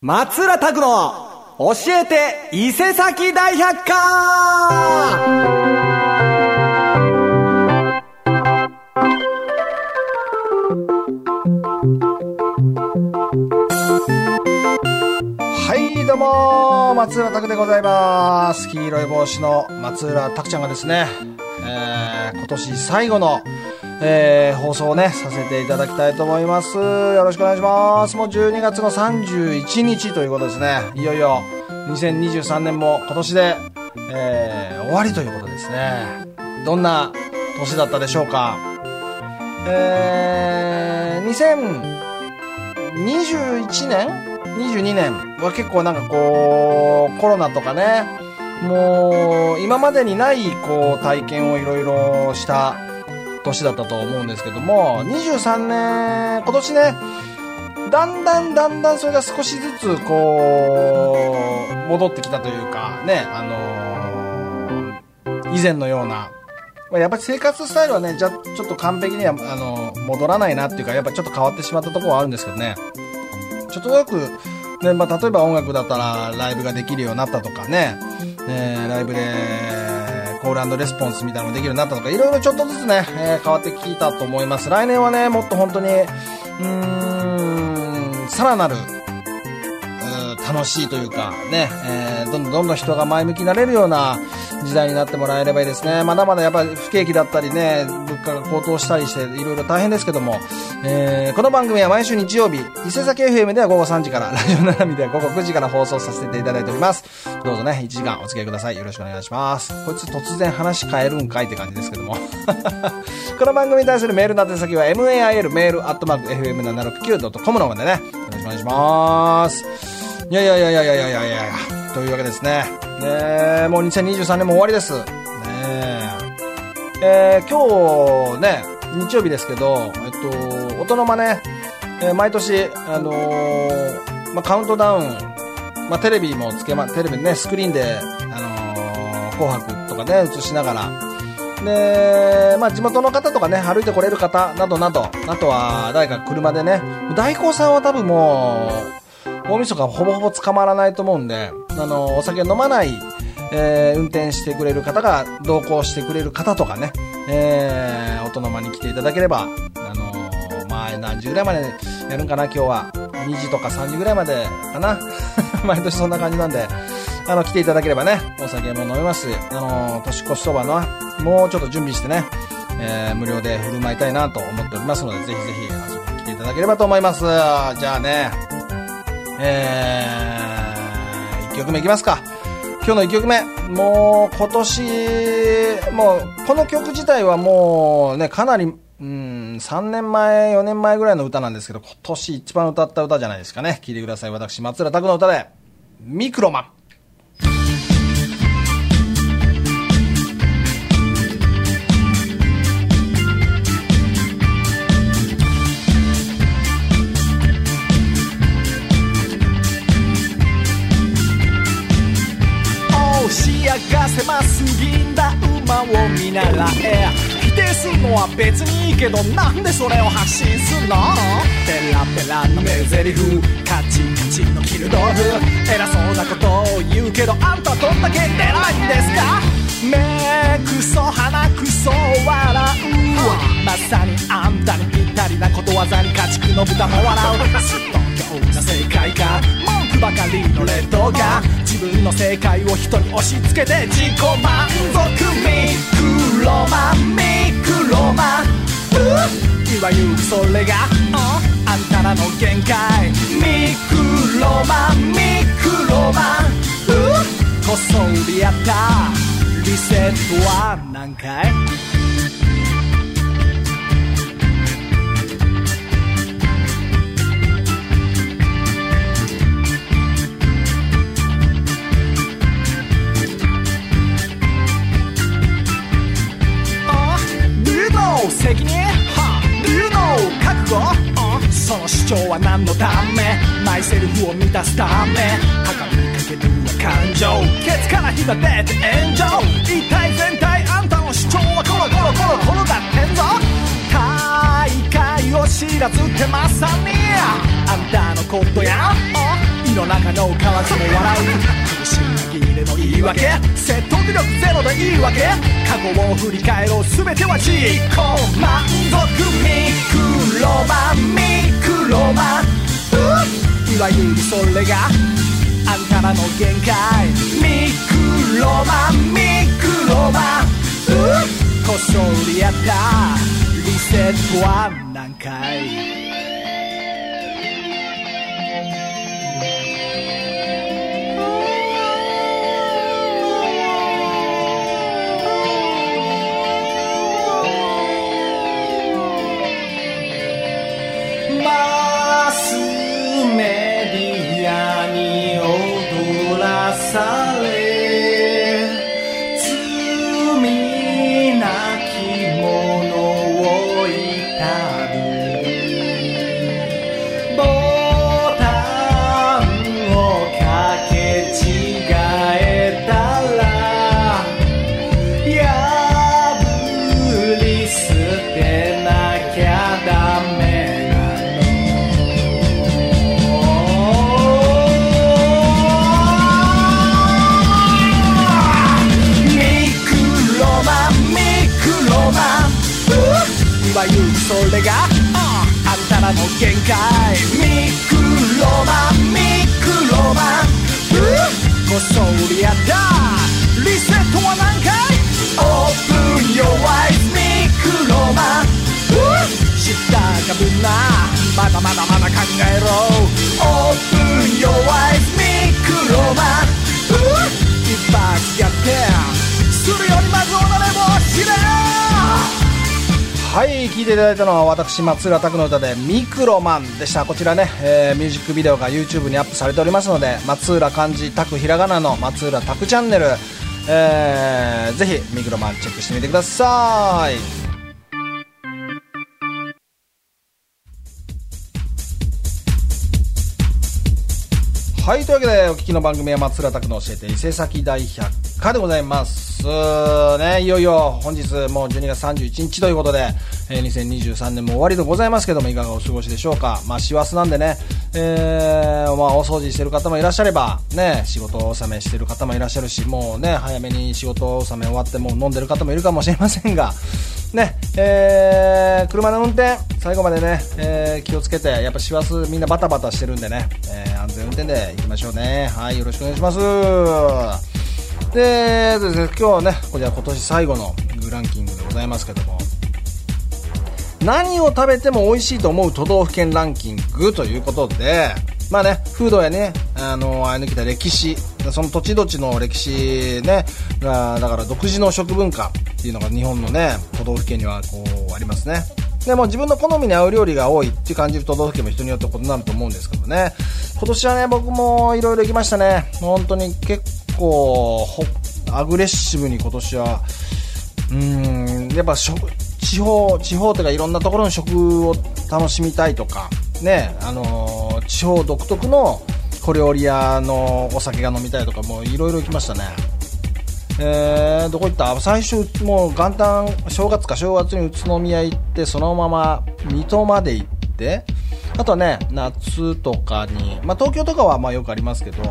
松浦拓の教えて伊勢崎大百科はい、どうも松浦拓でございます。黄色い帽子の松浦拓ちゃんがですね、えー今年最後の、えー放送ね、させていただきたいと思います。よろしくお願いします。もう12月の31日ということですね。いよいよ2023年も今年で、えー終わりということですね。どんな年だったでしょうか。えー、2021年22年は結構なんかこう、コロナとかね、もう、今までにない、こう、体験をいろいろした年だったと思うんですけども、23年、今年ね、だんだんだんだんそれが少しずつ、こう、戻ってきたというか、ね、あのー以前のような、やっぱり生活スタイルはね、じゃ、ちょっと完璧には、あの、戻らないなっていうか、やっぱちょっと変わってしまったところはあるんですけどね。ちょっとよく、ね、まあ、例えば音楽だったらライブができるようになったとかね、えーライブでコールレスポンスみたいなのができるようになったとか、いろいろちょっとずつね、えー変わってきたと思います。来年はね、もっと本当に、うーん、さらなる、楽しいというか、ね、えーどんどんどんどん人が前向きになれるような時代になってもらえればいいですね。まだまだやっぱり不景気だったりね、物価が高騰したりして、いろいろ大変ですけども、えー、この番組は毎週日曜日、伊勢崎 FM では午後3時から、ラジオ並みでは午後9時から放送させていただいております。どうぞね、1時間お付き合いください。よろしくお願いします。こいつ突然話変えるんかいって感じですけども。この番組に対するメールの宛先は、mail メールアットマーク FM769.com の方でね、よろしくお願いします。いやいやいやいやいやいやいやというわけですね。ねえもう2023年も終わりです。ねええー今日ね、日曜日ですけど、えっと、音の真似、えー毎年、あのーまあ、カウントダウン、まあ、テレビもつけま、テレビね、スクリーンで、あの紅白とかね、映しながら、で、まあ、地元の方とかね、歩いて来れる方などなど、あとは、誰か車でね、大光さんは多分もう、大晦日ほぼほぼ捕まらないと思うんで、あの、お酒飲まない、えー運転してくれる方が、同行してくれる方とかね、えー、音の間に来ていただければ、あのーまあ、何時ぐらいまでやるんかな、今日は。2時とか3時ぐらいまでかな。毎年そんな感じなんで、あの、来ていただければね、お酒も飲めますし、あのー年越しそばの、もうちょっと準備してね、えー無料で振る舞いたいなと思っておりますので、ぜひぜひ遊びに来ていただければと思います。じゃあね、えー、曲目いきますか。今日の1曲目。もう今年、もうこの曲自体はもうね、かなり、うん、3年前、4年前ぐらいの歌なんですけど、今年一番歌った歌じゃないですかね。聴いてください。私、松浦拓の歌で、ミクロマン。が狭す。ぎんだ馬を見習え。否定するのは別にいいけどな。んでそれを発信すんのペラペラの名台詞カチカチのキル道具偉そうなことを言うけどあんたどんだけ偉いんですか？目くそ鼻くそ笑うまさにあんたにぴったりなことわざに家畜の豚も笑う。すっと強な正解か。ばかりの劣等が自分の正解を人に押し付けて自己満足ミクロマンミクロマンいわゆるそれが、あんたらの限界ミクロマンミクロマンこっそりやった。リセットは何回？の責任は Do you know 覚悟あその主張は何のためマイセルフを満たすため高みにかけてるは感情ケツから火が出て炎上一体全体あんたの主張はコロコロコロ転がってんぞ大会を知らずってまさにあんたのことや。あいの中の蛙も笑う苦し紛れの言い訳。説得力ゼロでいいわけ過去を振り返ろう全ては自己満足。ミクロマンミクロマンいわゆるそれが。あんたらの限界。ミクロマンミクロマンこっそりやった。リセットは何回？松浦拓の歌で「ミクロマン」でした。こちらね、えーミュージックビデオが YouTube にアップされておりますので松浦漢字拓ひらがなの松浦拓チャンネル、えーぜひミクロマンチェックしてみてください。わけでお聞きの番組は松浦拓の教えて伊勢崎大百科でございます。ねいよいよ本日もう12月31日ということで、えー2023年も終わりでございますけどもいかがお過ごしでしょうか。まあ師走なんでね、えーまあお掃除してる方もいらっしゃればね仕事納めしてる方もいらっしゃるしもうね早めに仕事納め終わってもう飲んでる方もいるかもしれませんがね、えー車の運転、最後までね、えー気をつけて、やっぱ師走みんなバタバタしてるんでね、えー安全運転で行きましょうね。はい、よろしくお願いします。で、ですね、今日はね、こちら今年最後のグランキングでございますけども、何を食べても美味しいと思う都道府県ランキングということで、まあね、風土やね、あの、あい抜きた歴史、その土地土地の歴史ね、が、だから独自の食文化っていうのが日本のね、都道府県にはこう、ありますね。でも自分の好みに合う料理が多いって感じる都道府県も人によって異なると思うんですけどね。今年はね、僕もいろいろ行きましたね。本当に結構、アグレッシブに今年は、うん、やっぱ食、地方、地方というかいろんなところの食を楽しみたいとか、ね、あのー地方独特の小料理屋のお酒が飲みたいとか、もういろいろ行きましたね。えー、どこ行った？最初、もう元旦、正月か正月に宇都宮行って、そのまま水戸まで行って、あとはね、夏とかに、まあ東京とかはまあよくありますけど、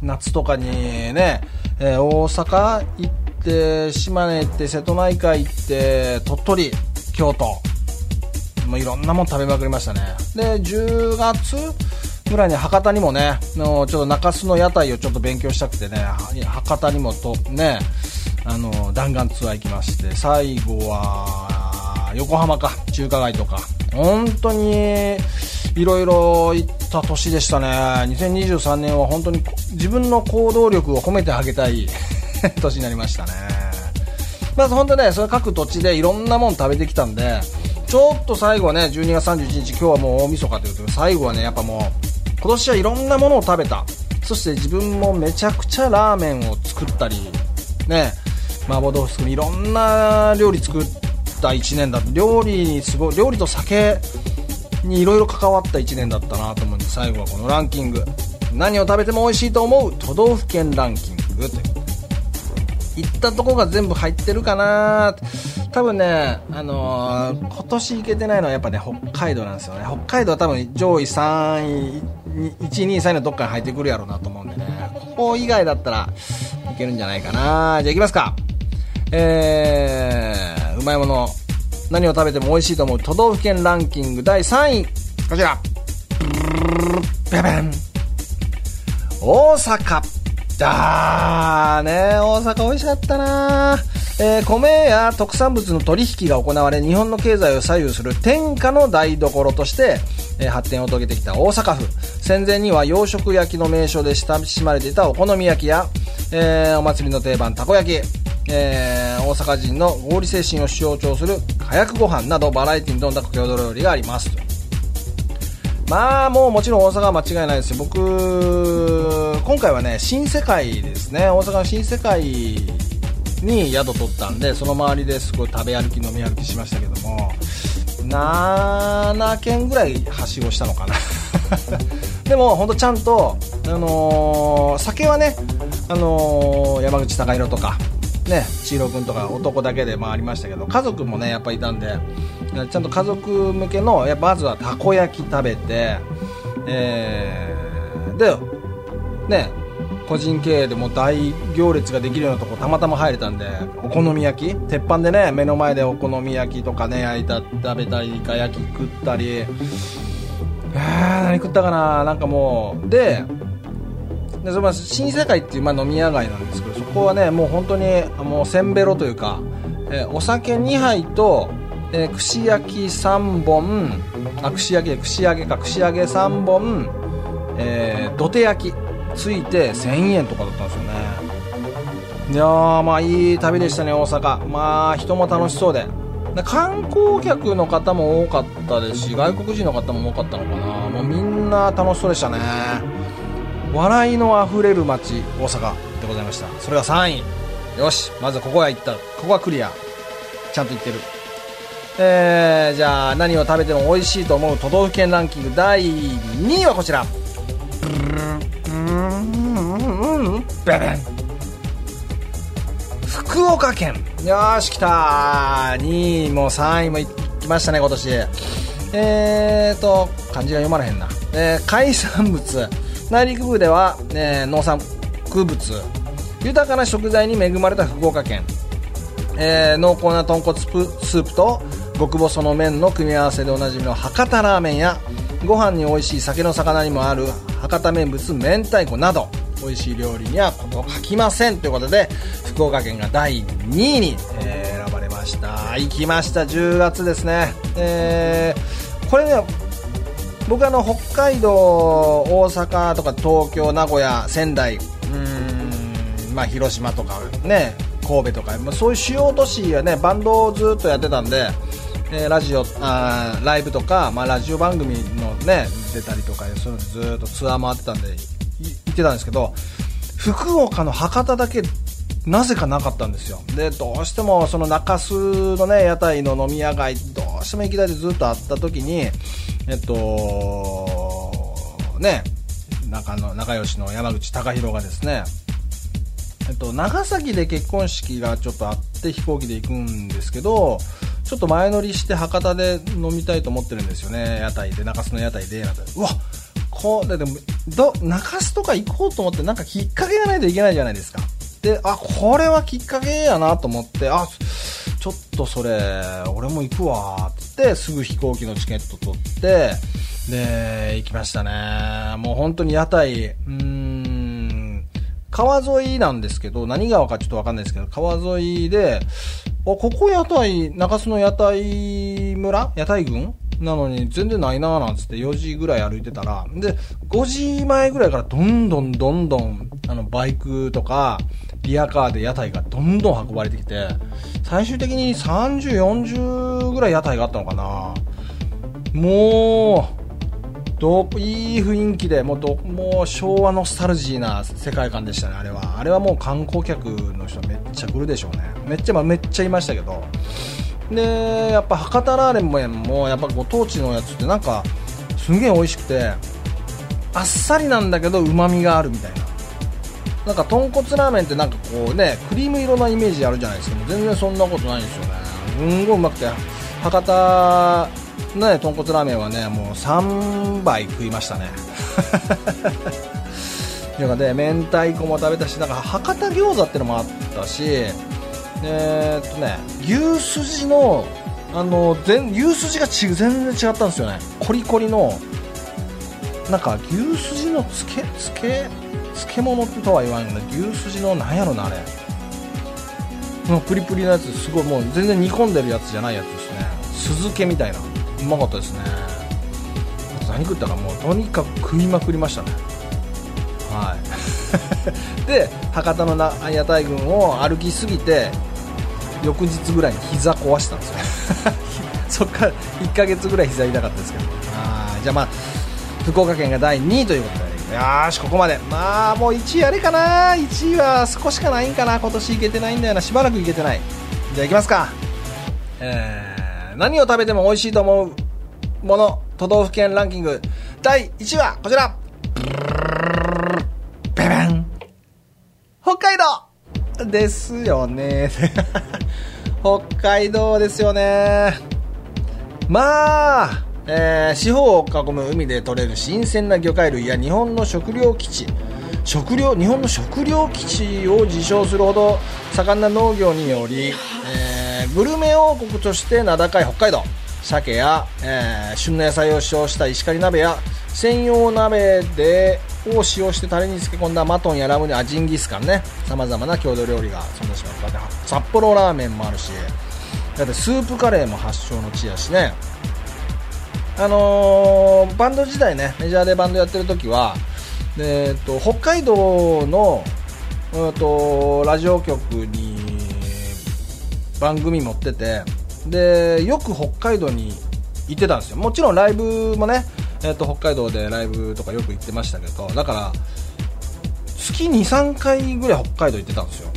夏とかにね、えー大阪行って、島根行って、瀬戸内海行って、鳥取、京都、もういろんなもん食べまくりましたね。で、10月ぐらいに博多にもね、のちょっと中洲の屋台をちょっと勉強したくてね、博多にもとね、あの、弾丸ツアー行きまして、最後は、横浜か、中華街とか、本当に、いろいろ行った年でしたね。2023年は本当に自分の行動力を褒めてあげたい 年になりましたね。まず本当ね、その各土地でいろんなもん食べてきたんで、ちょっと最後はね、12月31日、今日はもう大晦日ということで、最後はね、やっぱもう、今年はいろんなものを食べた。そして自分もめちゃくちゃラーメンを作ったり、ね、麻婆豆腐含みいろんな料理作った1年だ料理にすごい、料理と酒にいろいろ関わった1年だったなと思うんで、最後はこのランキング。何を食べても美味しいと思う？都道府県ランキングという行ったとこが全部入ってるかな多分ね、あのー今年行けてないのはやっぱね、北海道なんですよね。北海道は多分上位3位123のどっかに入ってくるやろうなと思うんでね。ここ以外だったらいけるんじゃないかな。じゃあいきますか。えー、うまいもの何を食べても美味しいと思う都道府県ランキング第3位。こちら。ベベン大阪。あーね。大阪美味しかったなえー、米や特産物の取引が行われ日本の経済を左右する天下の台所として、えー、発展を遂げてきた大阪府。戦前には洋食焼きの名所で親しまれていたお好み焼きや、えー、お祭りの定番たこ焼き、えー、大阪人の合理精神を象徴する火薬ご飯などバラエティに富んだ郷土料理があります。まあもうもちろん大阪は間違いないですよ。僕今回はね新世界ですね。大阪の新世界に宿取ったんでその周りですごい食べ歩き飲み歩きしましたけども7軒ぐらいはしごしたのかな。でも本当ちゃんと、あのー、酒はね、あのー、山口貴弘とかね、千尋君とか男だけで回りましたけど家族もねやっぱいたんでちゃんと家族向けのやっぱまずはたこ焼き食べて、えー、でね個人経営でも大行列ができるようなとこたまたま入れたんでお好み焼き。鉄板でね目の前でお好み焼きとかね焼いた食べたりイカ焼き食ったり。えー、何食ったかな？なんかもう。ででその新世界っていう、まあ、飲み屋街なんですけどそこはねもう本当にもうせんべろというか、えー、お酒2杯と、えー、串焼き3本あ串焼き串揚げか串揚げ3本、えー、土手焼き。ついて1000円とかだったんですよね。いやーまあいい旅でしたね大阪。まあ人も楽しそうで。観光客の方も多かったですし外国人の方も多かったのかな。もうみんな楽しそうでしたね。笑いのあふれる街大阪でございました。それが3位。よしまずここは行った。ここはクリア。ちゃんと行ってる。えー、じゃあ何を食べても美味しいと思う都道府県ランキング第2位はこちら。ベベン福岡県。よし来た2位も3位も行きましたね今年。えーと漢字が読まれへんな、えー、海産物。内陸部では、えー、農産物。豊かな食材に恵まれた福岡県、えー、濃厚な豚骨スープと極細の麺の組み合わせでおなじみの博多ラーメンやご飯に美味しい酒の魚にもある博多名物明太子など。美味しい料理にはこと書きませんということで福岡県が第2位に、えー、選ばれました。行きました。10月ですね、えー、これね僕あの北海道大阪とか東京名古屋仙台うんまあ広島とかね神戸とか、まあ、そういう主要都市はねバンドをずっとやってたんで、え、ラジオあライブとか、まあ、ラジオ番組のね出たりとかそういうのずっとツアー回ってたんで行ってたんですけど福岡の博多だけなぜかなかったんですよ。でどうしてもその中洲のね屋台の飲み屋街どうしても行きたいでずっとあった時にえっとね仲の仲良しの山口貴弘がですねえっと、長崎で結婚式がちょっとあって飛行機で行くんですけどちょっと前乗りして博多で飲みたいと思ってるんですよね。屋台で中洲の屋台でなんて。うわこうででもど中洲とか行こうと思ってなんかきっかけがないといけないじゃないですか。であこれはきっかけやなと思ってあちょっとそれ俺も行くわってってすぐ飛行機のチケット取ってで行きましたね。もう本当に屋台うーん川沿いなんですけど何川かちょっとわかんないですけど川沿いであここ屋台中洲の屋台村？屋台群なのに全然ないなーなんつって4時ぐらい歩いてたら、で、5時前ぐらいからどんどんどんどん、あの、バイクとか、リアカーで屋台がどんどん運ばれてきて、最終的に30、40ぐらい屋台があったのかな。もう、どいい雰囲気でもうどもう昭和ノスタルジーな世界観でしたねあれは。あれはもう観光客の人めっちゃ来るでしょうね。めっちゃまめっちゃいましたけど。でやっぱ博多ラーメンもやっぱご当地のやつってなんかすげえ美味しくてあっさりなんだけどうまみがあるみたいな。なんか豚骨ラーメンってなんかこうねクリーム色なイメージあるじゃないですか。全然そんなことないんですよね。すんごいうまくて博多ね豚骨ラーメンはねもう3杯食いましたね。だからで明太子も食べたしだか博多餃子ってのもあったしえーっとね牛すじのあの全牛すじがち全然違ったんですよね。コリコリのなんか牛すじのつけつけ漬物とは言わんけど牛すじのなんやろなあれ。もうプリプリのやつすごいもう全然煮込んでるやつじゃないやつですね。酢漬けみたいな。うまかったですね。何食ったかもうとにかく食いまくりましたね。はい。で博多のな屋台郡を歩きすぎて翌日ぐらいに膝壊したんですよ。そっから1ヶ月ぐらい膝痛かったですけど。はいじゃあまあ福岡県が第2位ということで。よーしここまで。まあもう1位あれかな。1位は少しかないんかな。今年いけてないんだよな。しばらくいけてない。じゃあいきますか。えー、何を食べても美味しいと思うもの。都道府県ランキング。第1位はこちら。北海道ですよね。北海道ですよね。まあえー、四方を囲む海で採れる新鮮な魚介類や日本の食糧基地。食料日本の食料基地を自称するほど盛んな農業により、えー、グルメ王国として名高い北海道。鮭や、えー、旬の野菜を使用した石狩鍋や専用鍋でを使用してタレに漬け込んだマトンやラムネアジンギスカンね。さまざまな郷土料理がそんなしまう札幌ラーメンもあるしだってスープカレーも発祥の地やしね。あのー、バンド時代ねメジャーでバンドやってる時は、えっと、北海道の、えっと、ラジオ局に番組持っててでよく北海道に行ってたんですよ。もちろんライブもね、えっと、北海道でライブとかよく行ってましたけどだから月23回ぐらい北海道行ってたんですよ。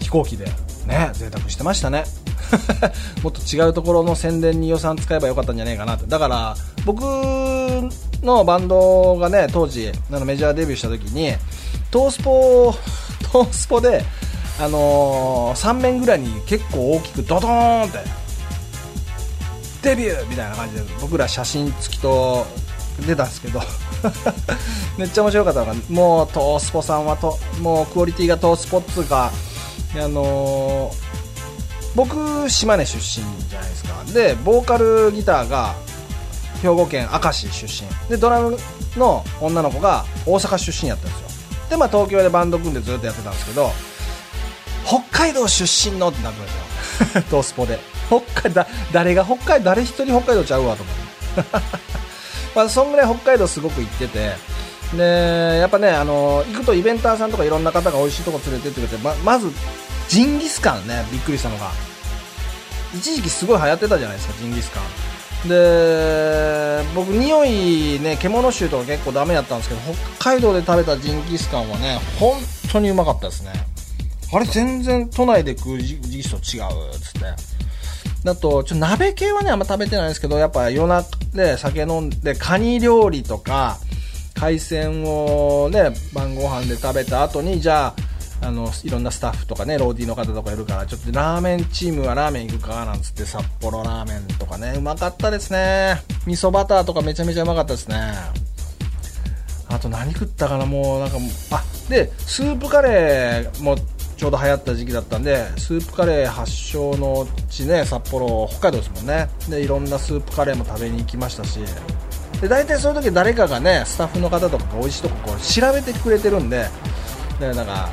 飛行機で。ね贅沢してましたね。もっと違うところの宣伝に予算使えばよかったんじゃないかなとだから僕のバンドがね当時あのメジャーデビューした時にトースポトースポであのー、3面ぐらいに結構大きくドドーンってデビュー!みたいな感じで僕ら写真付きと出たんですけど めっちゃ面白かったのがもうトースポさんはともうクオリティがトースポっつうかあのー僕島根出身じゃないですか。でボーカルギターが兵庫県明石出身。でドラムの女の子が大阪出身やったんですよ。でまあ東京でバンド組んでずっとやってたんですけど北海道出身のってなってましたよ。トースポで。北海道誰が北海道誰一人北海道ちゃうわと思って まあそんぐらい北海道すごく行ってて。でやっぱねあの行くとイベンターさんとかいろんな方が美味しいとこ連れてってくれてままずジンギスカンねびっくりしたのが。一時期すごい流行ってたじゃないですかジンギスカン。で僕匂いね獣臭とか結構ダメだったんですけど北海道で食べたジンギスカンはね本当にうまかったですね。あれ全然都内で食うジンギスと違うっつって。だとちょ鍋系はねあんま食べてないんですけどやっぱ夜中で酒飲んでカニ料理とか海鮮をね晩ご飯で食べた後にじゃああのいろんなスタッフとかねローディーの方とかいるからちょっとラーメンチームはラーメン行くかなんつって札幌ラーメンとかねうまかったですね。味噌バターとかめちゃめちゃうまかったですね。あと何食ったかなもうなんかあでスープカレーもちょうど流行った時期だったんでスープカレー発祥の地ね札幌北海道ですもんね。でいろんなスープカレーも食べに行きましたし。で大体そういう時誰かがねスタッフの方とかが美味しいとここう調べてくれてるんででなんか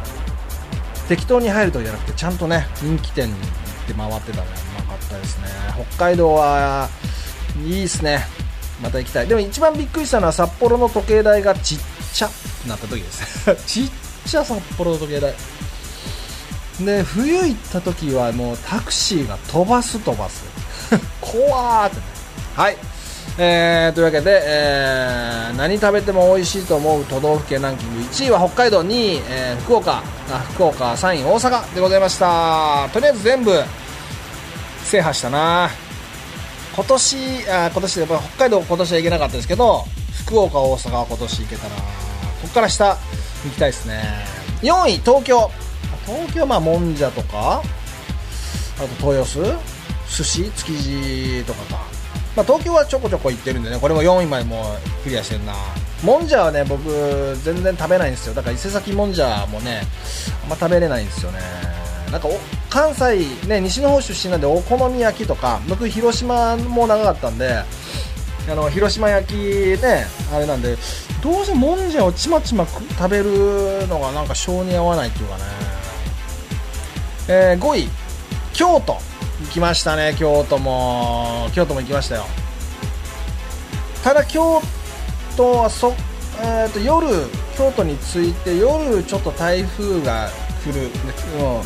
適当に入るとじゃなくてちゃんとね人気店に行って回ってたねうまかったですね。北海道はいいですね。また行きたい。でも一番びっくりしたのは札幌の時計台がちっちゃなった時です。ちっちゃ札幌の時計台。で冬行った時はもうタクシーが飛ばす飛ばす。怖ーって。はい。えー、というわけで、えー、何食べても美味しいと思う都道府県ランキング。1位は北海道2位、えー、福岡。あ福岡3位大阪でございました。とりあえず全部制覇したな。今年あ今年やっぱ北海道今年は行けなかったですけど福岡大阪は今年行けたな。ここから下行きたいですね。4位東京。東京はまあもんじゃとかあと豊洲寿司築地とかか。まあ、東京はちょこちょこ行ってるんでねこれも4位までもうクリアしてるな。もんじゃはね僕全然食べないんですよ。だから伊勢崎もんじゃもねあんま食べれないんですよね。なんかお関西ね西の方出身なんでお好み焼きとか僕広島も長かったんであの広島焼きねあれなんでどうしてもんじゃをちまちま食べるのがなんか性に合わないっていうかね、えー、5位京都。行きましたね京都も。京都も行きましたよ。ただ京都はそ、えー、と夜京都に着いて夜ちょっと台風が来る、うん、あの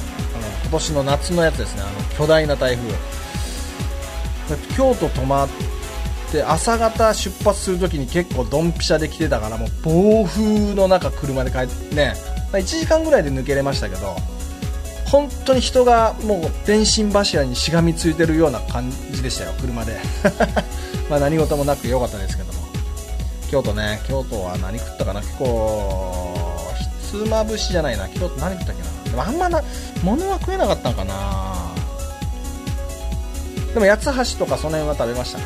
今年の夏のやつですね。あの巨大な台風。京都泊まって朝方出発するときに結構ドンピシャで来てたからもう暴風の中車で帰ってね。1時間ぐらいで抜けれましたけど。本当に人がもう電信柱にしがみついてるような感じでしたよ車で。まあ何事もなく良かったですけども。京都ね京都は何食ったかな？結構ひつまぶしじゃないな。京都何食ったっけな？でもあんまな物は食えなかったんかな。でも八つ橋とかその辺は食べました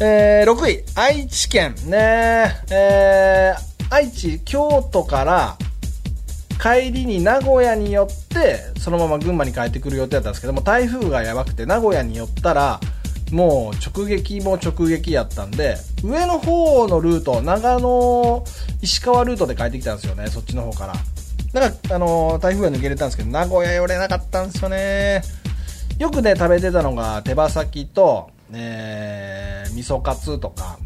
えー、6位愛知県ね。えー、愛知京都から帰りに名古屋に寄ってそのまま群馬に帰ってくる予定だったんですけども台風がやばくて名古屋に寄ったらもう直撃も直撃やったんで上の方のルート長野石川ルートで帰ってきたんですよねそっちの方から。だからあの台風が抜けれたんですけど名古屋寄れなかったんですよね。よくね食べてたのが手羽先と、えー、味噌カツとか。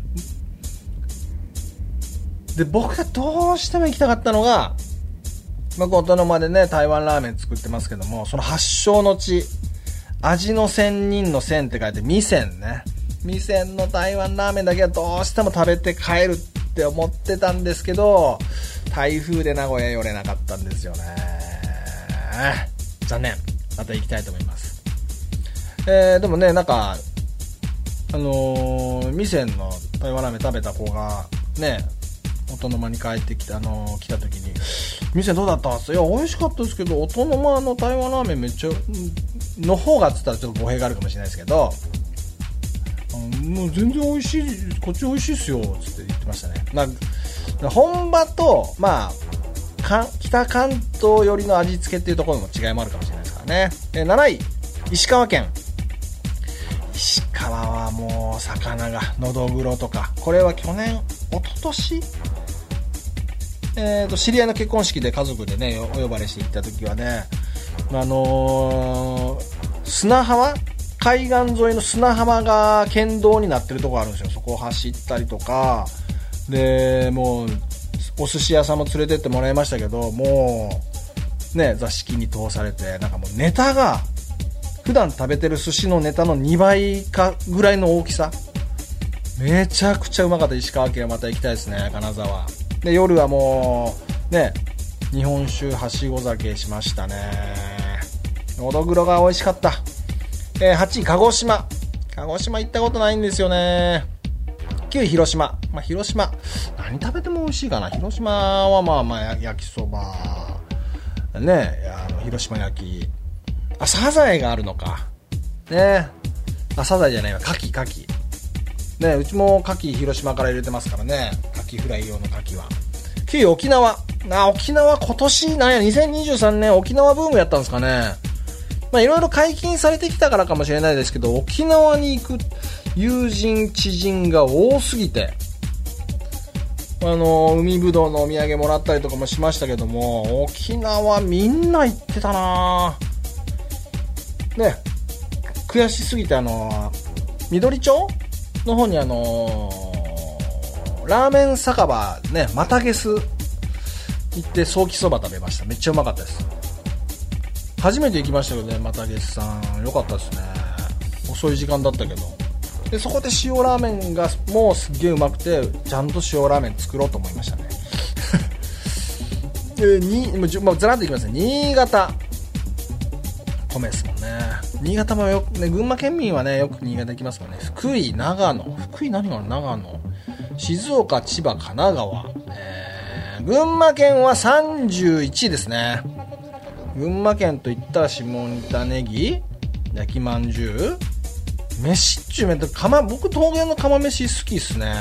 で僕がどうしても行きたかったのがまあ、このまでね、台湾ラーメン作ってますけども、その発祥の地、味の仙人の仙って書いて、味仙ね。味仙の台湾ラーメンだけはどうしても食べて帰るって思ってたんですけど、台風で名古屋寄れなかったんですよね。残念。また行きたいと思います。えー、でもね、なんか、あのー、味仙の台湾ラーメン食べた子が、ね、音の間に帰ってきた、あのー、来た時に、店どうだったんす？いや、美味しかったですけど、音の間の台湾ラーメンめっちゃ、の方がっつったらちょっと語弊があるかもしれないですけど、もう全然美味しい、こっち美味しいっすよ、つって言ってましたね。ま、本場と、まあ、北関東寄りの味付けっていうところの違いもあるかもしれないですからね。え7位、石川県。石川はもう魚が、のどぐろとか、これは去年、一昨年えーと、知り合いの結婚式で家族でねお呼ばれして行った時はねあのー、砂浜？海岸沿いの砂浜が県道になってるとこあるんですよ。そこを走ったりとか。でもうお寿司屋さんも連れてってもらいましたけどもうね座敷に通されてなんかもうネタが普段食べてる寿司のネタの2倍かぐらいの大きさ。めちゃくちゃうまかった。石川県はまた行きたいですね。金沢。で夜はもうね日本酒はしご酒しましたね。のどぐろが美味しかった、えー、8位鹿児島。鹿児島行ったことないんですよね。9位広島、まあ、広島。何食べても美味しいかな。広島はまあまあ焼きそば。ねあの広島焼き。あサザエがあるのか。ね。あサザエじゃないわ。牡蠣牡蠣。ねうちも牡蠣広島から入れてますからね。キフライ用の牡蠣は。9位沖縄。あ、沖縄今年なんや、2023年沖縄ブームやったんですかね。まあいろいろ解禁されてきたからかもしれないですけど、沖縄に行く友人、知人が多すぎて、あの、海ぶどうのお土産もらったりとかもしましたけども、沖縄みんな行ってたなね、悔しすぎてあの、緑町の方にあのラーメン酒場ね、またげす行ってソーキそば食べました。めっちゃうまかったです。初めて行きましたけどね、またげすさん。よかったですね。遅い時間だったけど。で、そこで塩ラーメンがもうすっげえうまくて、ちゃんと塩ラーメン作ろうと思いましたね。で、に、もう、もうずらっといきますね。新潟。米ですもんね。新潟もよく、ね、群馬県民はね、よく新潟行きますもんね。福井、長野。福井何がある？長野。静岡、千葉、神奈川、えー、群馬県は31位ですね。群馬県といったら下仁田ネギ、焼きまんじゅう、飯っちゅうめんと釜僕桃源の釜飯好きっすね。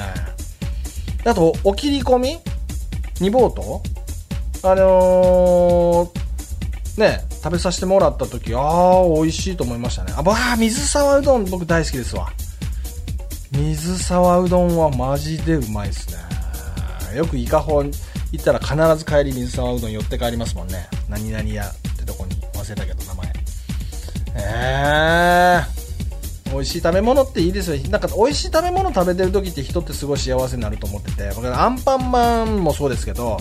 あとお切り込み煮ぼうとあのー、ね食べさせてもらった時ああ美味しいと思いましたね。あばあ水沢うどん僕大好きですわ。水沢うどんはマジでうまいっすね。よく伊香保行ったら必ず帰り水沢うどん寄って帰りますもんね。何々屋ってとこに忘れたけど名前。ええー、美味しい食べ物っていいですよ。なんか美味しい食べ物食べてる時って人ってすごい幸せになると思ってて。僕アンパンマンもそうですけど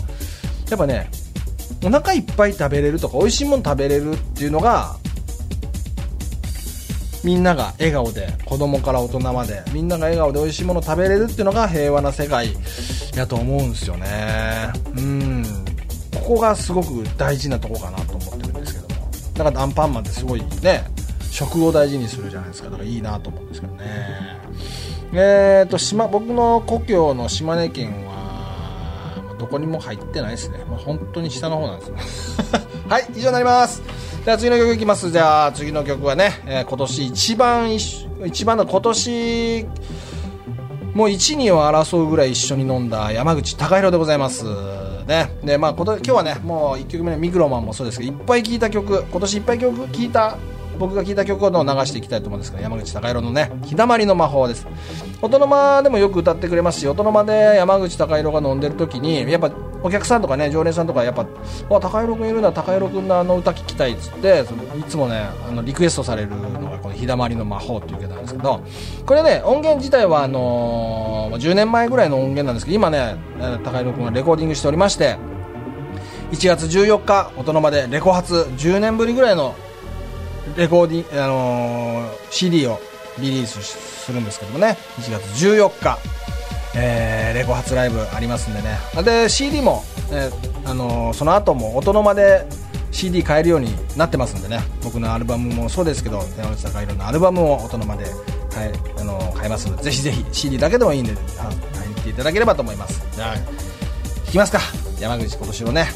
やっぱねお腹いっぱい食べれるとか美味しいもの食べれるっていうのがみんなが笑顔で子供から大人までみんなが笑顔で美味しいもの食べれるっていうのが平和な世界やと思うんですよね。うん。ここがすごく大事なとこかなと思ってるんですけども。だからアンパンマンってすごいね食を大事にするじゃないですか。だからいいなと思うんですけどね。えーと島僕の故郷の島根県はどこにも入ってないですね、まあ、本当に下の方なんですよ。はい以上になります。じゃあ次の曲いきますじゃあ次の曲はね、えー、今年一番一番の今年もう1、2を争うぐらい一緒に飲んだ山口貴弘でございます。ね。で、まあ、今日はね、もう1曲目のミクロマンもそうですけど、いっぱい聴いた曲、今年いっぱい曲聴いた僕が聴いた曲を流していきたいと思うんですけど山口貴弘のね「日だまりの魔法」です。音の間でもよく歌ってくれますし音の間で山口貴弘が飲んでる時にやっぱお客さんとかね常連さんとかやっぱ「わ高弘君いるな高弘君のあの歌聴きたい」っつっていつもねあのリクエストされるのがこの「日だまりの魔法」っていう曲なんですけどこれね音源自体はあのー、10年前ぐらいの音源なんですけど今ね高弘君がレコーディングしておりまして1月14日音の間でレコ発10年ぶりぐらいのレコーディあのー、CD をリリースするんですけどもね。1月14日、えー、レコ発ライブありますんでね。で CD も、えー、あのー、その後も音の間で CD 買えるようになってますんでね。僕のアルバムもそうですけど山内隆弘のアルバムを音の間で買え,、あのー、買えますのでぜひぜひ CD だけでもいいんで買いに来ていただければと思います。じゃあいきますか。山口今年のね。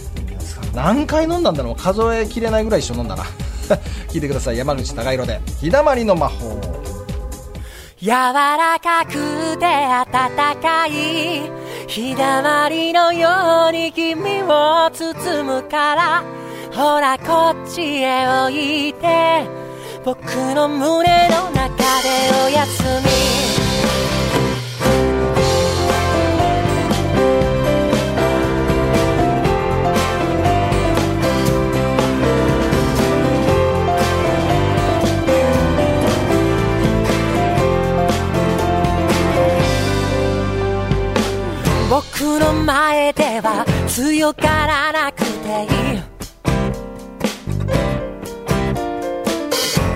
何回飲んだんだろう。数えきれないぐらい一緒飲んだな 聞いてください。山口貴弘で「日だまりの魔法」柔らかくて暖かい日だまりのように君を包むからほらこっちへ置いて。僕の胸の中でおやすみ。僕の前では強がらなくていい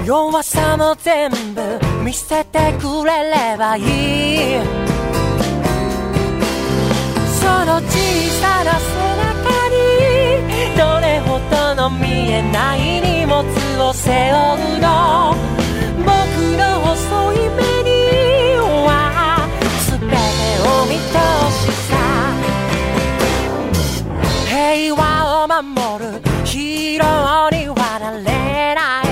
弱さも全部見せてくれればいい。その小さな背中にどれほどの見えない荷物を背負うの？僕の細い目には全てを見通し平和を守る。ヒーローにはなれない。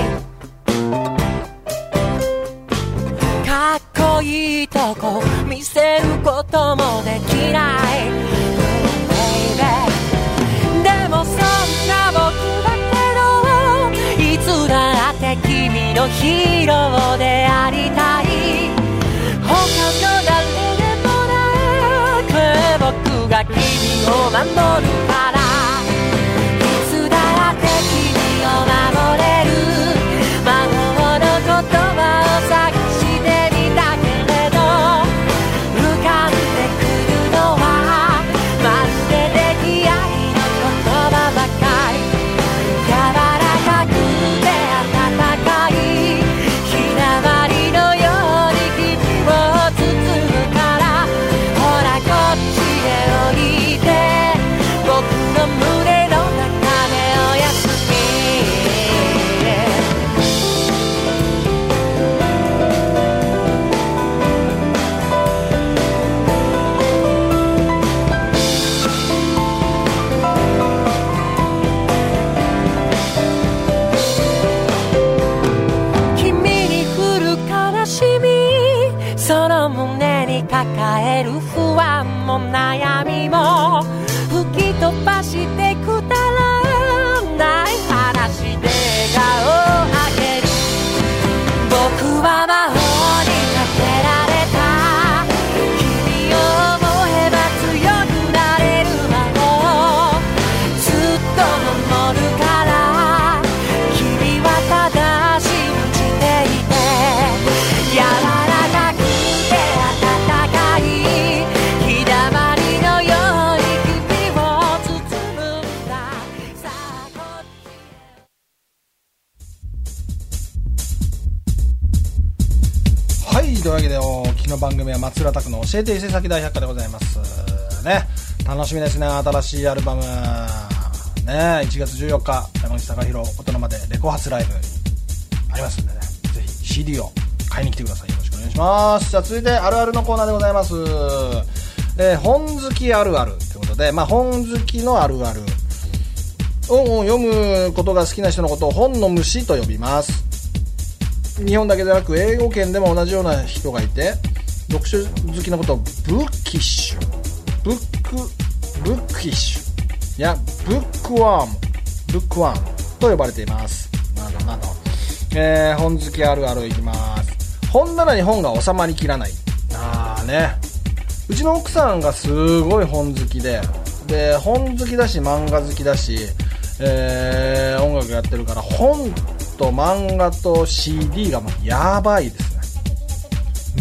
かっこいいとこ。見せることもできない。でもそんな僕だけどいつだって君のヒーローでありたい。他の誰でもなく僕が君を守るから。君を守れる。松浦拓の教えて伊勢崎大百科でございます。ね、楽しみですね、新しいアルバム。ね、1月14日、山口貴弘、大人までレコ発ライブありますんでね、ぜひ CD を買いに来てください。よろしくお願いします。じゃあ続いて、あるあるのコーナーでございます。えー本好きあるあるということで、まあ、本好きのあるあるを読むことが好きな人のことを本の虫と呼びます。日本だけでなく英語圏でも同じような人がいて読書好きのことをブッキッシュ。ブックブッキッシュ。いやブックワーム。ブックワーム。と呼ばれています。などなど、えー本好きあるあるいきます。本棚に本が収まりきらない。ああね。うちの奥さんがすごい本好きで。で本好きだし漫画好きだし、えー音楽やってるから本と漫画と CD がもうやばいです。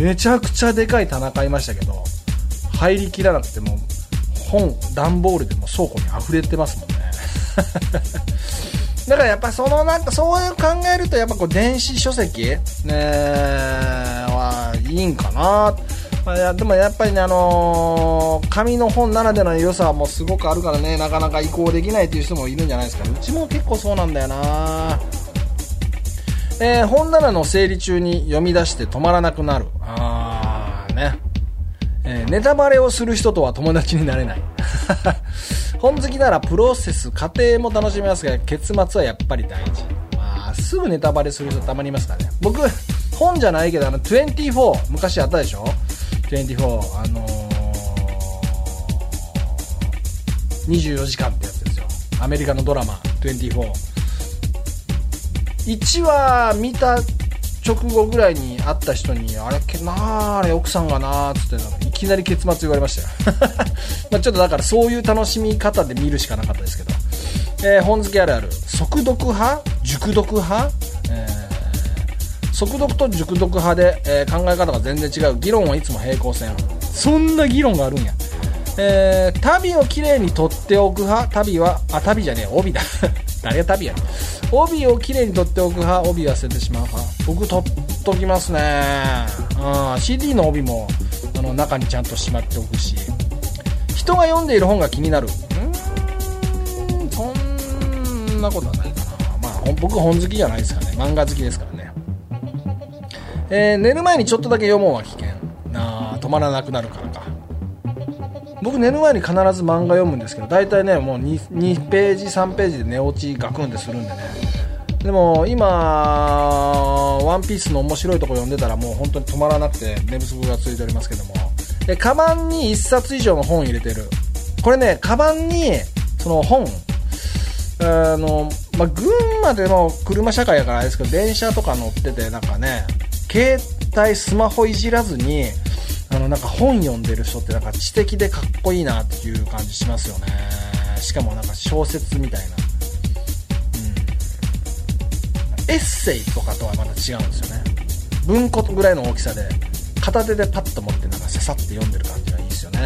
めちゃくちゃでかい棚買いましたけど入りきらなくてもう本段ボールでも倉庫に溢れてますもんね。だからやっぱそのなんかそういう考えるとやっぱこう電子書籍ねはいいんかな。まあでもやっぱりねあのー紙の本ならではの良さもすごくあるからねなかなか移行できないという人もいるんじゃないですか。うちも結構そうなんだよな。えー本棚の整理中に読み出して止まらなくなるあーねえーネタバレをする人とは友達になれない。本好きならプロセス、過程も楽しめますが、結末はやっぱり大事。まあ、すぐネタバレする人たまにいますからね。僕、本じゃないけど、あの、24、昔あったでしょ ?24、あのー、24時間ってやつですよ。アメリカのドラマ、24。1話見た直後ぐらいに会った人に、あれ、けなあ、れ奥さんがなあ、つっていきなり結末言われましたよ。まあちょっとだからそういう楽しみ方で見るしかなかったですけど。えー本好きあるある。速読派熟読派？えー速読と熟読派で、えー考え方が全然違う。議論はいつも平行線。そんな議論があるんや。えー旅をきれいに取っておく派？旅は、あ、旅じゃねえ、帯だ。誰が旅やねん帯をきれいに取っておく派帯忘れてしまう派。僕取っときますね。うん。CD の帯もあの中にちゃんとしまっておくし。人が読んでいる本が気になる。うんそんなことはないかな。まあ僕本好きじゃないですからね。漫画好きですからね。えー寝る前にちょっとだけ読むのは危険。あ止まらなくなるからか。僕寝る前に必ず漫画読むんですけど大体ねもう 2, 2ページ3ページで寝落ちガクンってするんでね。でも今「ワンピースの面白いとこ読んでたらもう本当に止まらなくて寝不足が続いておりますけども。でカバンに1冊以上の本入れてる。これねカバンにその本あの、まあ、群馬でも車社会やからあれですけど電車とか乗っててなんかね携帯スマホいじらずにあのなんか本読んでる人ってなんか知的でかっこいいなっていう感じしますよね。しかもなんか小説みたいな、うん、エッセイとかとはまた違うんですよね。文庫ぐらいの大きさで片手でパッと持ってなんかささって読んでる感じがいいですよね。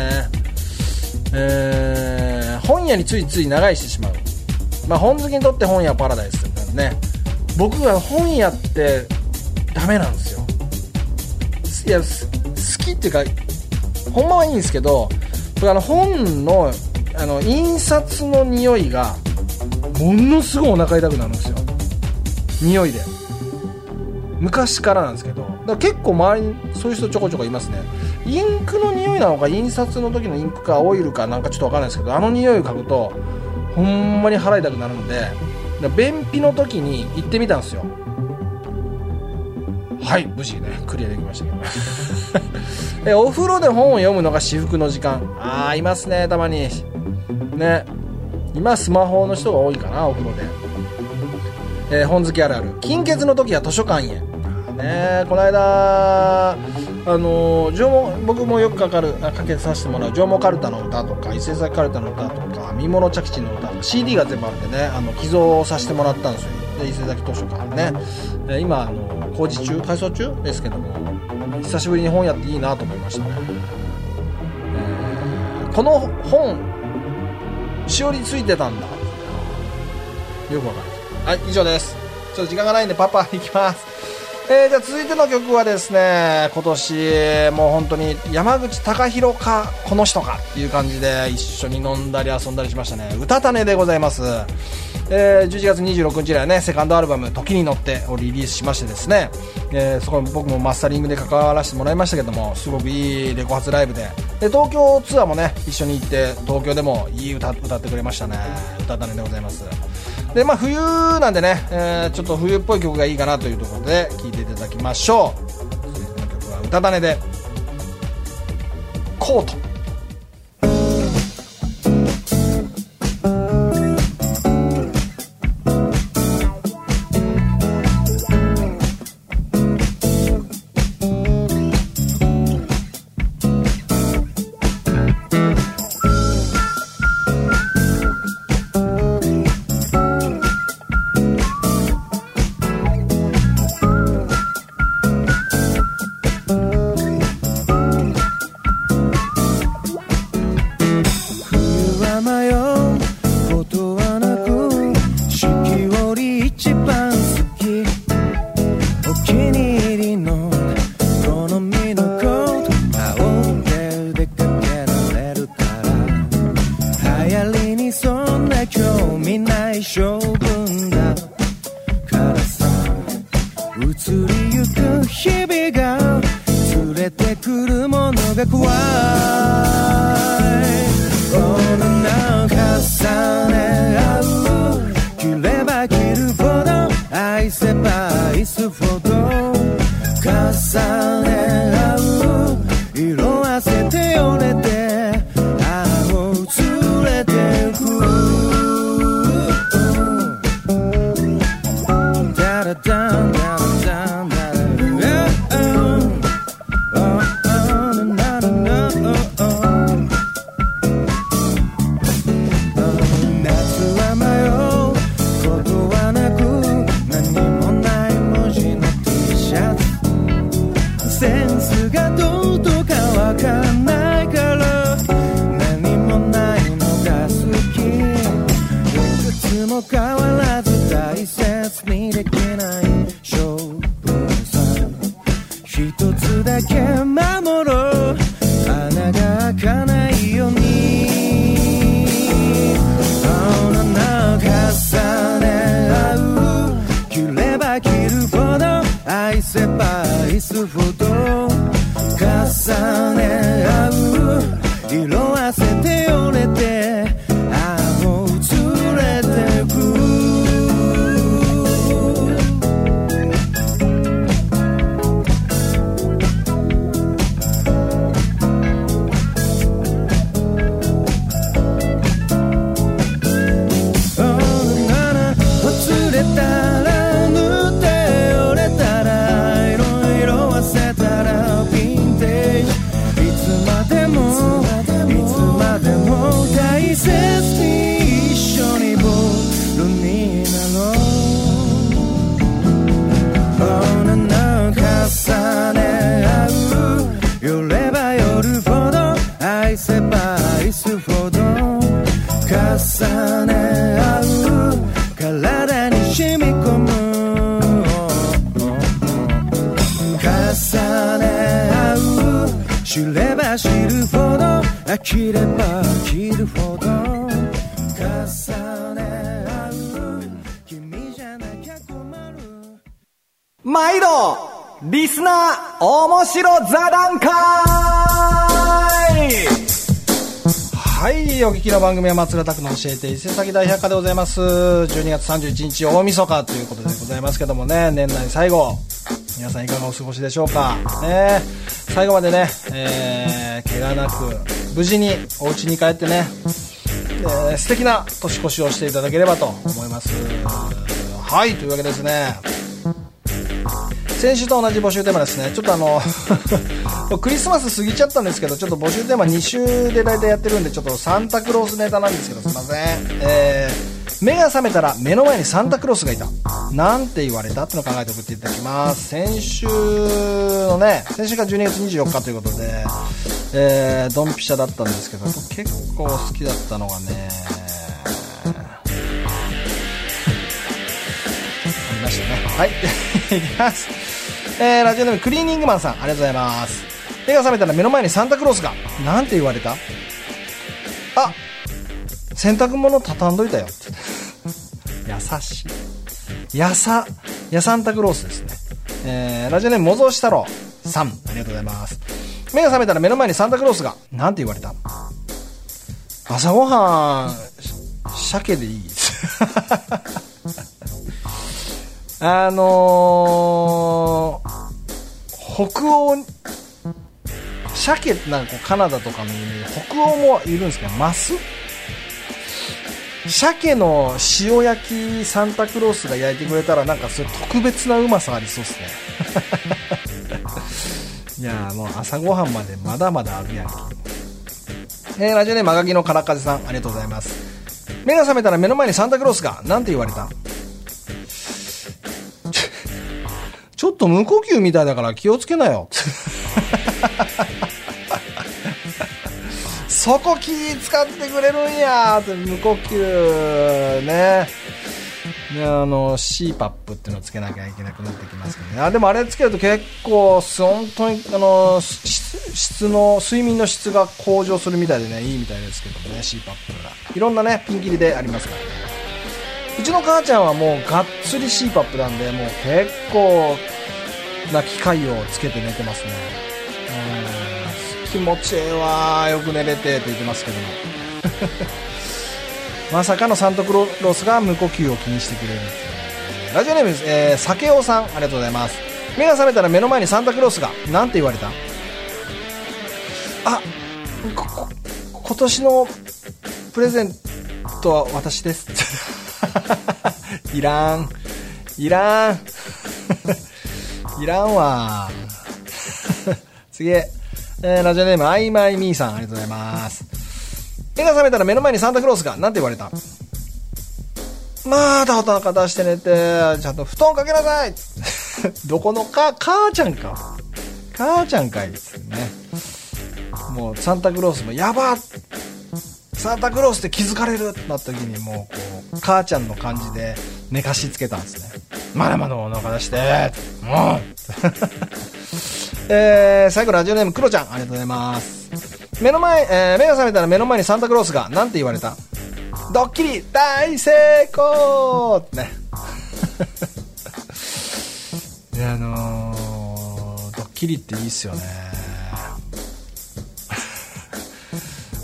えー、本屋についつい長居してしまう。まあ本好きにとって本屋はパラダイスだからね。僕は本屋ってダメなんですよ。いや好きっていうかほんまはいいんですけど僕あの本のあの印刷の匂いがものすごいお腹痛くなるんですよ。匂いで。昔からなんですけど。だから結構周りにそういう人ちょこちょこいますね。インクの匂いなのか印刷の時のインクかオイルかなんかちょっとわかんないですけどあの匂いを嗅ぐとほんまに腹痛くなるんで。便秘の時に行ってみたんですよ。はい。無事ねクリアできましたけど。えお風呂で本を読むのが至福の時間。ああいますねたまに。ね。今スマホの人が多いかなお風呂で、えー本好きあるある。金欠の時は図書館へ。ねこの間あのー縄文僕もよくかかるかけさせてもらう。縄文カルタの歌とか伊勢崎カルタの歌とか見物茶吉の歌とか CD が全部あるんでねあの寄贈させてもらったんですよ。で伊勢崎図書館ね、え今あの工事中？改装中？ですけども。久しぶりに本屋っていいなと思いましたね、えーこの本しおりついてたんだ。よくわかるはい以上です。ちょっと時間がないんでパパ行きます。えー、じゃあ続いての曲はですね今年もう本当に山口貴弘かこの人かっていう感じで一緒に飲んだり遊んだりしましたね。歌種でございます。えー11月26日にはね。セカンドアルバム「時に乗って」をリリースしましてですね、えーそこ僕もマスタリングで関わらせてもらいましたけどもすごくいいレコ発ライブで。で東京ツアーもね一緒に行って東京でもいい歌歌ってくれましたね。歌種でございます。でまあ冬なんでね、えーちょっと冬っぽい曲がいいかなというところで聴いていただきましょう。続いての曲は歌種で「コート」飽きるほど愛せば愛すほど重ね合う色あせリスナー面白座談会。はい、お聞きの番組は松浦拓の教えて伊勢崎大百科でございます。12月31日大晦日ということでございますけどもね、年内最後、皆さんいかがお過ごしでしょうか。ね、最後までね、えー、怪我なく、無事にお家に帰ってね、ー素敵な年越しをしていただければと思います。はいというわけですね。先週と同じ募集テーマですね。ちょっとあの クリスマス過ぎちゃったんですけどちょっと募集テーマ2週で大体やってるんでちょっとサンタクロースネタなんですけどすいません。えー、目が覚めたら目の前にサンタクロースがいた。なんて言われたってのを考えて送っていただきます。先週のね先週が12月24日ということでえー、ドンピシャだったんですけど結構好きだったのがねありましたね。はい。いきます。えー、ラジオネームクリーニングマンさんありがとうございます。目が覚めたら目の前にサンタクロースがなんて言われた？あ洗濯物畳んどいたよ。優しい。やさやサンタクロースですね。えー、ラジオネームもぞし太郎さんありがとうございます。目が覚めたら目の前にサンタクロースがなんて言われた？朝ごはん鮭でいい あのー、北欧鮭なんかカナダとかの北欧もいるんですけどマス？鮭の塩焼きサンタクロースが焼いてくれたらなんかそれ特別なうまさありそうですね。いやもう朝ごはんまでまだまだあるやんえー、ラジオネーム赤木のからかぜさんありがとうございます。目が覚めたら目の前にサンタクロースがなんて言われた？ちょっと無呼吸みたいだから気をつけなよ。そこ気使ってくれるんやって無呼吸ね。ねあの CPAP っていうのをつけなきゃいけなくなってきますけどね。あでもあれつけると結構本当にあの質の睡眠の質が向上するみたいでねいいみたいですけどね CPAP が。いろんなねピンキリでありますから。ねうちの母ちゃんはもうがっつり CPAP なんでもう結構な機械をつけて寝てますね。うん。気持ちええわよく寝れてって言ってますけど。も まさかのサンタクロースが無呼吸を気にしてくれるんですよねラジオネーム、えー、酒尾さんありがとうございます。目が覚めたら目の前にサンタクロースがなんて言われた？あこ今年のプレゼントは私です。いらん。いらんいらんわ。次、えー、ラジオネームあいまいみーさんありがとうございます。目が覚めたら目の前にサンタクロースがなんて言われた？まだお腹出して寝て。ちゃんと布団かけなさい。どこのか母ちゃんか。母ちゃんかいですね。もうサンタクロースもやばサンタクロースって気づかれるってなった時にもうこう母ちゃんの感じで寝かしつけたんですね。まだまだお腹出して。もう えー、最後ラジオネームクロちゃんありがとうございます。目の前、えー、目が覚めたら目の前にサンタクロースがなんて言われた？ドッキリ大成功ってね。いやあのー、ドッキリっていいっすよね。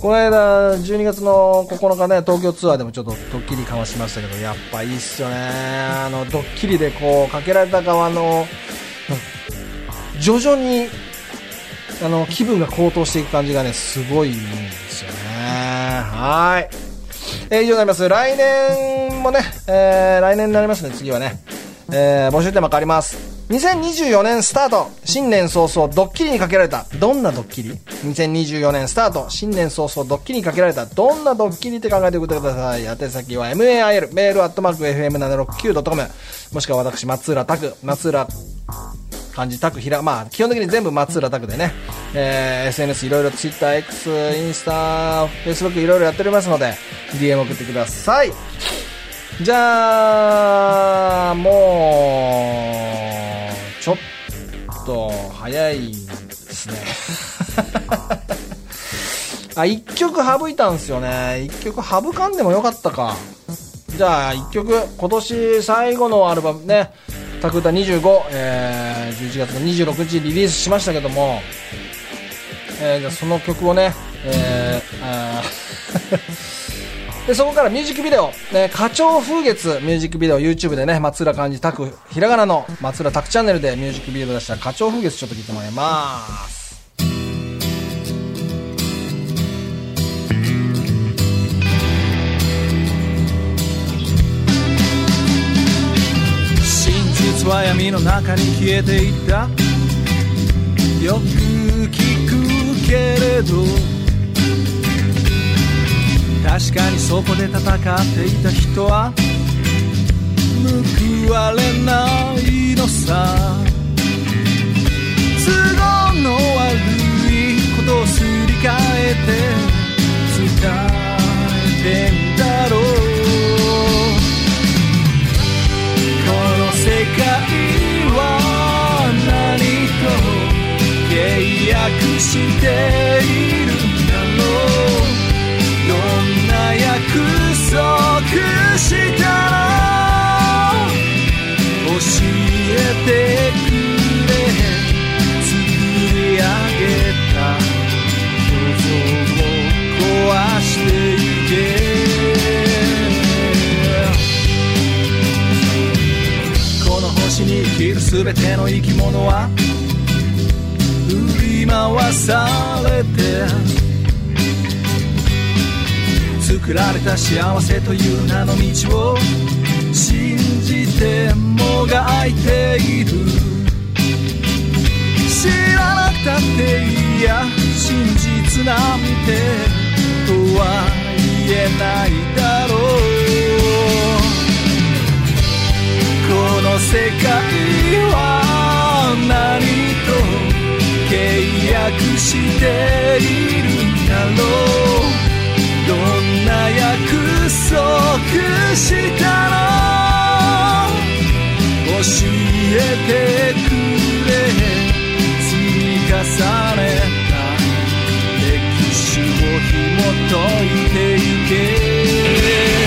この間12月の9日ね東京ツアーでもちょっとドッキリかましましたけどやっぱいいっすよね。あのドッキリでこうかけられた側の徐々にあの気分が高騰していく感じがねすごいいいんですよね。はい、えー、以上になります。来年もね、えー、来年になりますね次はね、えー、募集テーマ変わります。2024年スタート。新年早々ドッキリにかけられた。どんなドッキリ？2024年スタート。新年早々ドッキリにかけられた。どんなドッキリって考えておいてください。宛先は mail メールアットマーク FM769.com もしくは私松浦拓松浦漢字タクひらまあ基本的に全部松浦拓でね、えー、SNS いろいろ TwitterX インスタ Facebook いろいろやっておりますので DM 送ってください。じゃあもうちょっと早いですね。あ1曲省いたんですよね。1曲省かんでもよかったか。じゃあ1曲今年最後のアルバムね。タクータ25、えー、11月の26日リリースしましたけども、えー、じゃその曲をね、えー、で、そこからミュージックビデオ、ね、花鳥風月ミュージックビデオ。YouTube でね、松浦漢字拓、ひらがなの松浦拓チャンネルでミュージックビデオ出した花鳥風月ちょっと聞いてもらいます。は闇の中に消えていった。よく聞くけれど。確かにそこで戦っていた人は報われないのさ。都合の悪いことをすり替えて伝えてんだろう。この世界は全ての生き物は振り回されて作られた幸せという名の道を信じてもがいている。知らなくたっていいや真実なんてとは言えないだろう。の世界は何と契約しているんだろうどんな約束したの教えてくれ。積み重ねた歴史を紐解いてゆけ。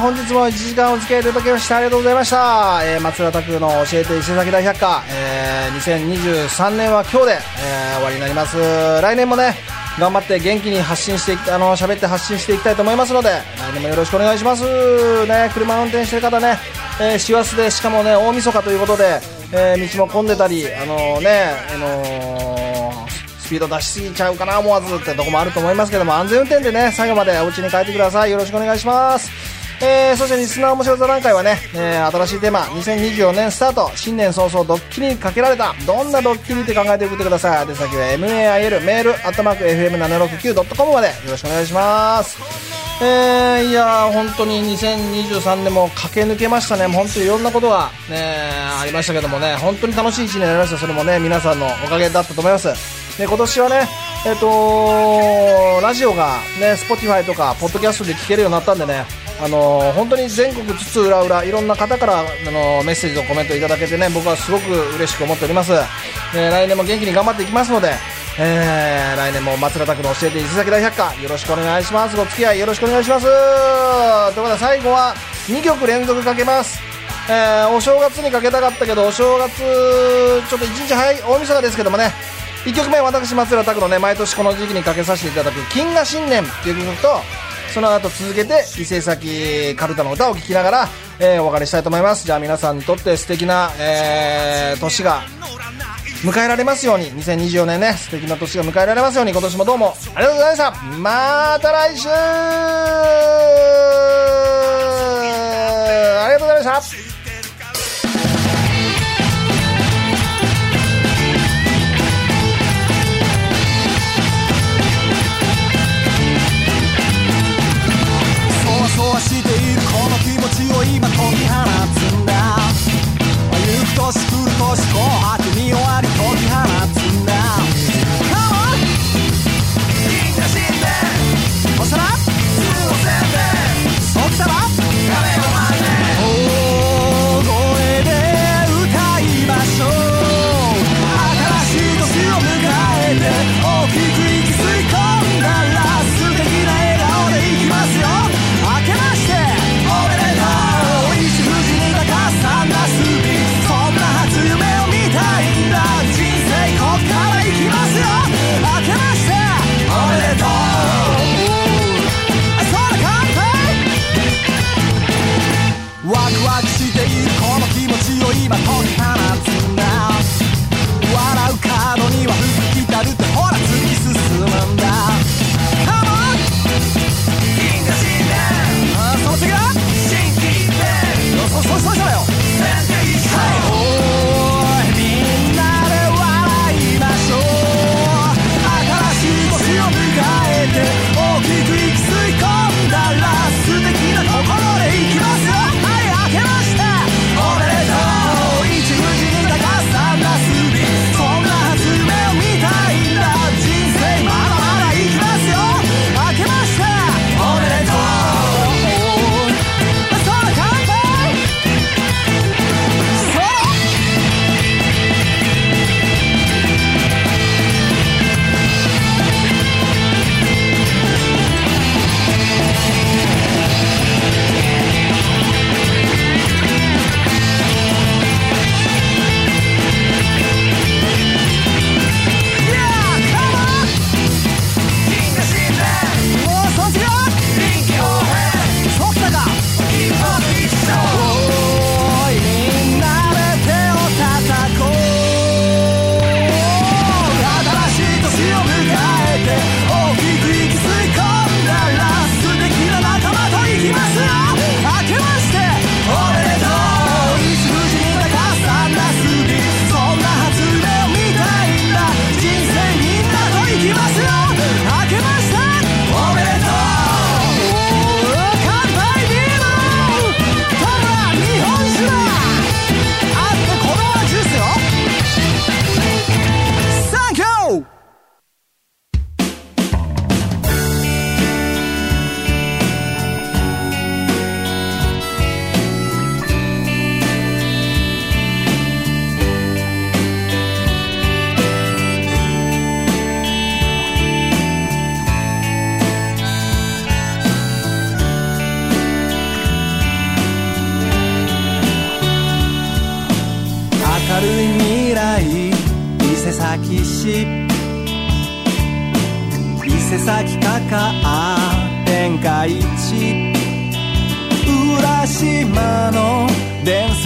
本日も1時間お付き合いいただきましてありがとうございました。えー、松浦拓の教えて伊勢崎大百科、えー、2023年は今日で、えー終わりになります。来年もね、頑張って元気に発信して、あの、喋って発信していきたいと思いますので、来年もよろしくお願いします。ね、車運転してる方ね、えー師走で、しかもね、大晦日ということで、えー道も混んでたり、あのね、あのースピード出しすぎちゃうかな思わずってとこもあると思いますけども安全運転でね最後までお家に帰ってくださいよろしくお願いしますえー、そしてリスナー面白座談会はね、えー新しいテーマ2024年スタート新年早々ドッキリにかけられたどんなドッキリって考えて送ってください。宛先は mail メールアットマーク FM769.com まで。よろしくお願いします。えー、いやー本当に2023年も駆け抜けましたね。本当にいろんなことが、ね、ありましたけどもね。本当に楽しい1年になりました。それもね皆さんのおかげだったと思います。で今年はねえっ、ーとラジオがね Spotify とかポッドキャストで聞けるようになったんでね。あのー本当に全国津々浦々いろんな方から、あのーメッセージとコメントいただけてね僕はすごく嬉しく思っております、えー来年も元気に頑張っていきますので、えー来年も松田拓の教えて伊勢崎大百科よろしくお願いします。ご付き合いよろしくお願いします。ということで最後は2曲連続かけます。えーお正月にかけたかったけどお正月ちょっと1日早い大晦日ですけどもね。1曲目私松浦拓のね毎年この時期にかけさせていただく「金河新年」っていう曲とその後続けて伊勢崎かるたの歌を聴きながら、えーお別れしたいと思います。じゃあ皆さんにとって素敵な、えー年が迎えられますように2024年ね素敵な年が迎えられますように今年もどうも。ありがとうございました。また来週。ありがとうございました。を今解き放つんだ。行く年来る年紅白に終わり。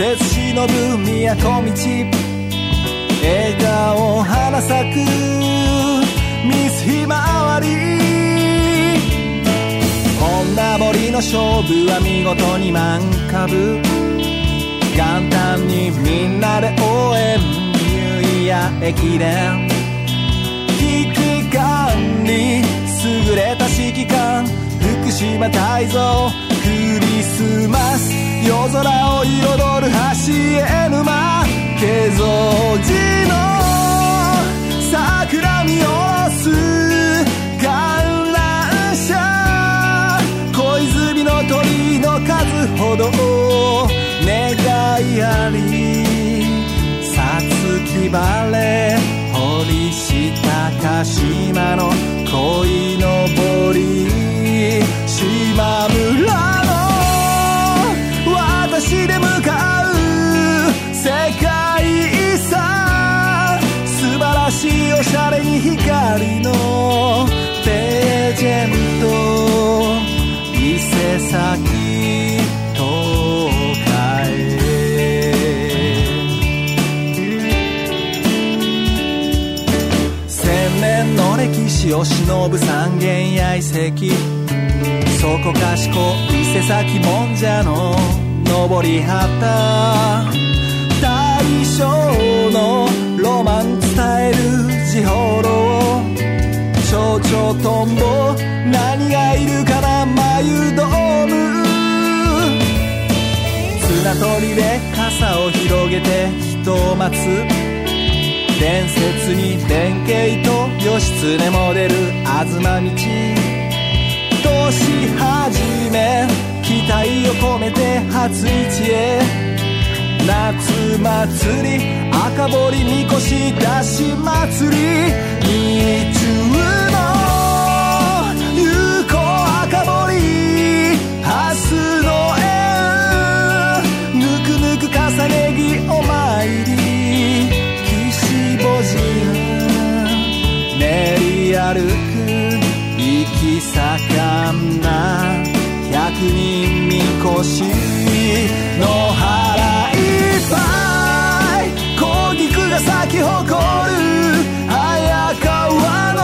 伝説忍ぶ都道笑顔花咲く。ミスひまわり。女森の勝負は見事に満株。元旦にみんなで応援。ニューイヤー駅伝。危機管理。優れた指揮官。福島泰造。クリスマス。夜空を彩る橋へ沼継続時の桜見下ろす観覧車小泉の鳥の数ほど願いありさつき晴れ堀下鹿島の恋のぼり島村の私で向かう世界遺産素晴らしいおしゃれに光のページェント伊勢崎東海千年の歴史を忍ぶ三軒や遺跡そこかしこ伊勢崎もんじゃの登り旗大正のロマン伝える地幌蝶々トンボ何がいるかな眉ドーム。綱取りで傘を広げて人を待つ。伝説に弁慶と義経も出る。東道。込めて初市へ夏祭り赤堀みこし出し祭り日中の有効赤堀ハスの縁ぬくぬく重ね着お参り岸母神練り歩く行き盛ん人みこし野原いっぱい小菊が咲き誇る早川の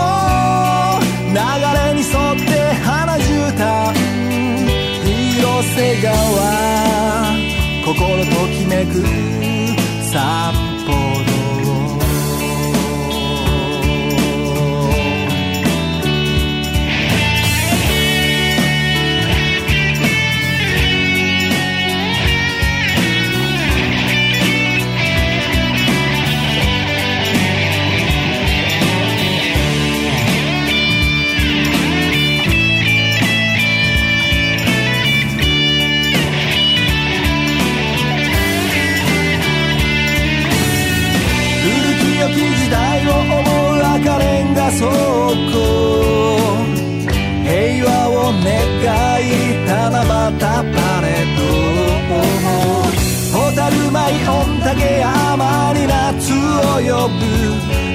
流れに沿って花絨毯広瀬川心ときめくを呼ぶ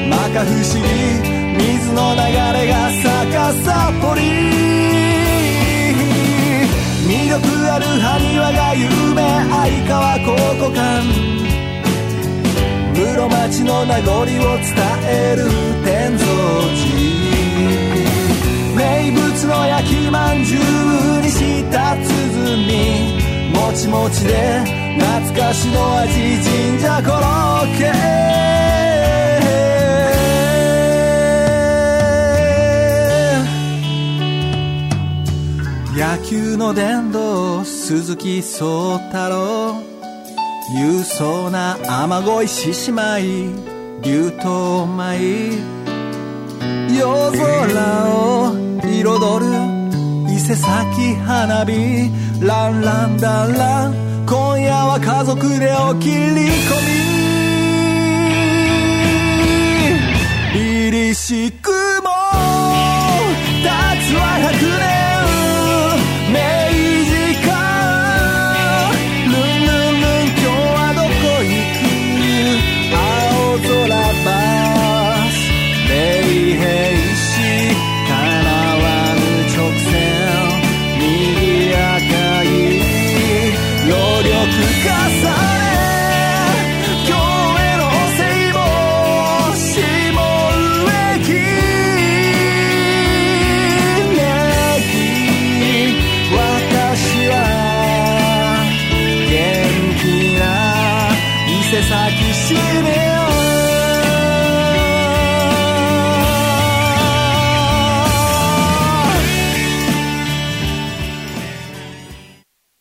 摩訶不思議水の流れが逆さっぽり魅力ある埴輪が有名相川高校館。室町の名残を伝える天蔵寺。名物の焼きまんじゅうにした鼓。もちもちで懐かしの味神社コロッケ。野球の殿堂鈴木聡太郎。勇壮な雨乞い獅子舞竜頭舞。夜空を彩る伊勢崎花火。ランランダンラン。今夜は家族でお切り込み。凛々しく